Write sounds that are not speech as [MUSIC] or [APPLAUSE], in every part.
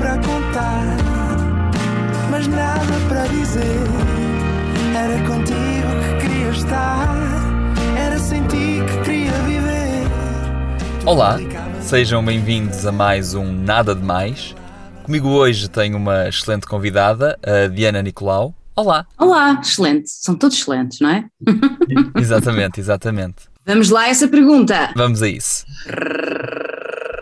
para contar, mas nada para dizer. Era contigo que queria estar, era sem ti que queria viver. Olá, sejam bem-vindos a mais um Nada de Mais. Comigo hoje tenho uma excelente convidada, a Diana Nicolau. Olá! Olá, excelente. São todos excelentes, não é? [LAUGHS] exatamente, exatamente. Vamos lá a essa pergunta. Vamos a isso.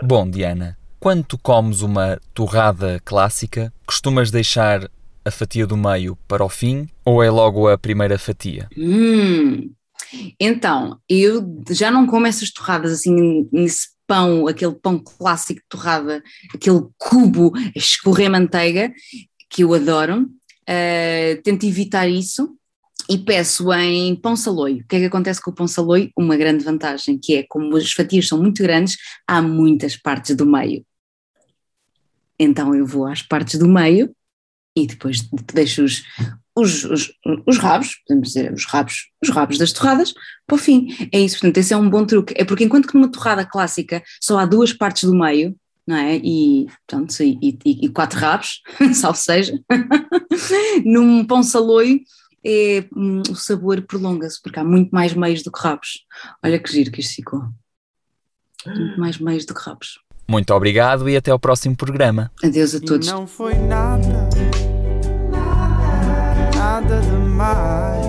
Bom, Diana, quando tu comes uma torrada clássica, costumas deixar a fatia do meio para o fim ou é logo a primeira fatia? Hum, então, eu já não como essas torradas assim nesse pão, aquele pão clássico de torrada, aquele cubo escorrer manteiga, que eu adoro. Uh, tento evitar isso e peço em pão saloio. O que é que acontece com o pão saloio? Uma grande vantagem, que é como as fatias são muito grandes, há muitas partes do meio. Então eu vou às partes do meio e depois deixo os, os, os, os rabos, podemos dizer, os rabos, os rabos das torradas, para o fim. É isso, portanto, esse é um bom truque. É porque enquanto que numa torrada clássica só há duas partes do meio, não é? E, e, e, e quatro rabos, [LAUGHS] salvo seja, [LAUGHS] num pão saloio é, hum, o sabor prolonga-se, porque há muito mais meios do que rabos. Olha que giro que isto ficou. Muito mais meios do que rabos. Muito obrigado e até ao próximo programa. Adeus a todos. E não foi nada, nada demais.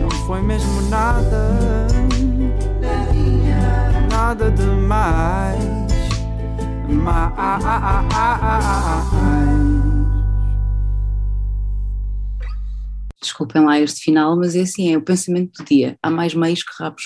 Não foi mesmo nada, nada demais. Mais. Desculpem lá este final, mas é assim, é o pensamento do dia. Há mais meios que rabos.